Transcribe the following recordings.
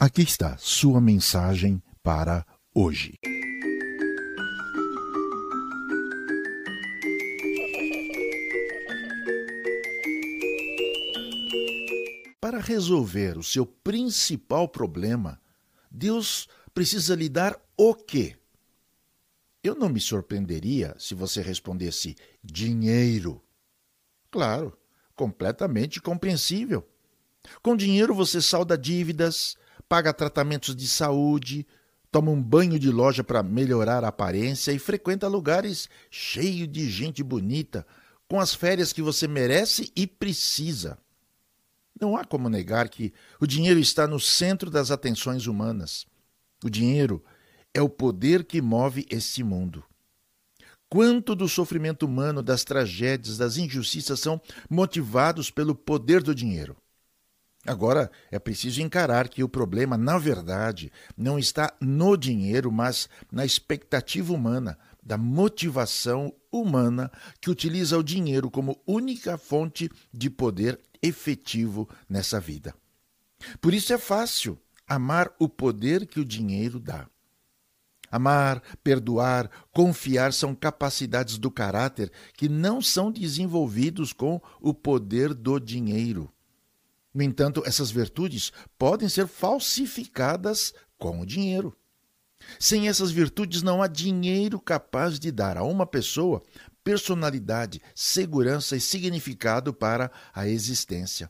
Aqui está sua mensagem para hoje. Para resolver o seu principal problema, Deus precisa lhe dar o quê? Eu não me surpreenderia se você respondesse dinheiro. Claro, completamente compreensível. Com dinheiro você salda dívidas, paga tratamentos de saúde, toma um banho de loja para melhorar a aparência e frequenta lugares cheios de gente bonita, com as férias que você merece e precisa. Não há como negar que o dinheiro está no centro das atenções humanas. O dinheiro é o poder que move este mundo. Quanto do sofrimento humano, das tragédias, das injustiças são motivados pelo poder do dinheiro? Agora, é preciso encarar que o problema, na verdade, não está no dinheiro, mas na expectativa humana, da motivação humana que utiliza o dinheiro como única fonte de poder efetivo nessa vida. Por isso é fácil amar o poder que o dinheiro dá. Amar, perdoar, confiar são capacidades do caráter que não são desenvolvidos com o poder do dinheiro. No entanto, essas virtudes podem ser falsificadas com o dinheiro. Sem essas virtudes, não há dinheiro capaz de dar a uma pessoa personalidade, segurança e significado para a existência.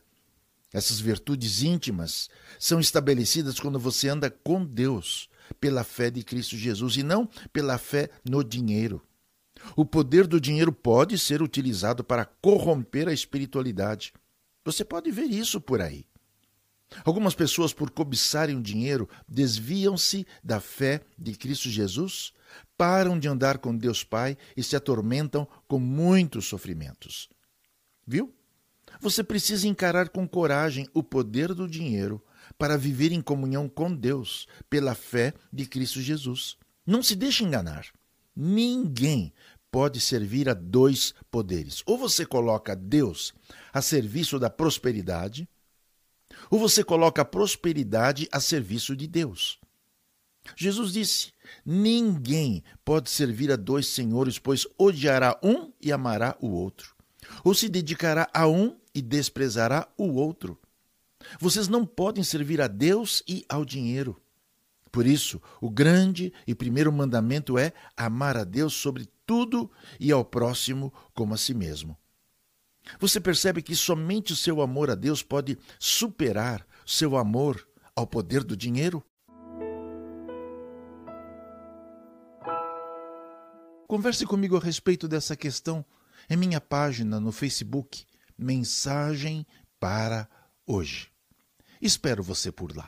Essas virtudes íntimas são estabelecidas quando você anda com Deus, pela fé de Cristo Jesus e não pela fé no dinheiro. O poder do dinheiro pode ser utilizado para corromper a espiritualidade. Você pode ver isso por aí. Algumas pessoas, por cobiçarem o dinheiro, desviam-se da fé de Cristo Jesus, param de andar com Deus Pai e se atormentam com muitos sofrimentos. Viu? Você precisa encarar com coragem o poder do dinheiro para viver em comunhão com Deus pela fé de Cristo Jesus. Não se deixe enganar. Ninguém pode servir a dois poderes. Ou você coloca Deus a serviço da prosperidade, ou você coloca a prosperidade a serviço de Deus. Jesus disse: Ninguém pode servir a dois senhores, pois odiará um e amará o outro, ou se dedicará a um e desprezará o outro. Vocês não podem servir a Deus e ao dinheiro. Por isso, o grande e primeiro mandamento é amar a Deus sobre tudo e ao próximo como a si mesmo. Você percebe que somente o seu amor a Deus pode superar seu amor ao poder do dinheiro? Converse comigo a respeito dessa questão em minha página no Facebook, Mensagem para Hoje. Espero você por lá.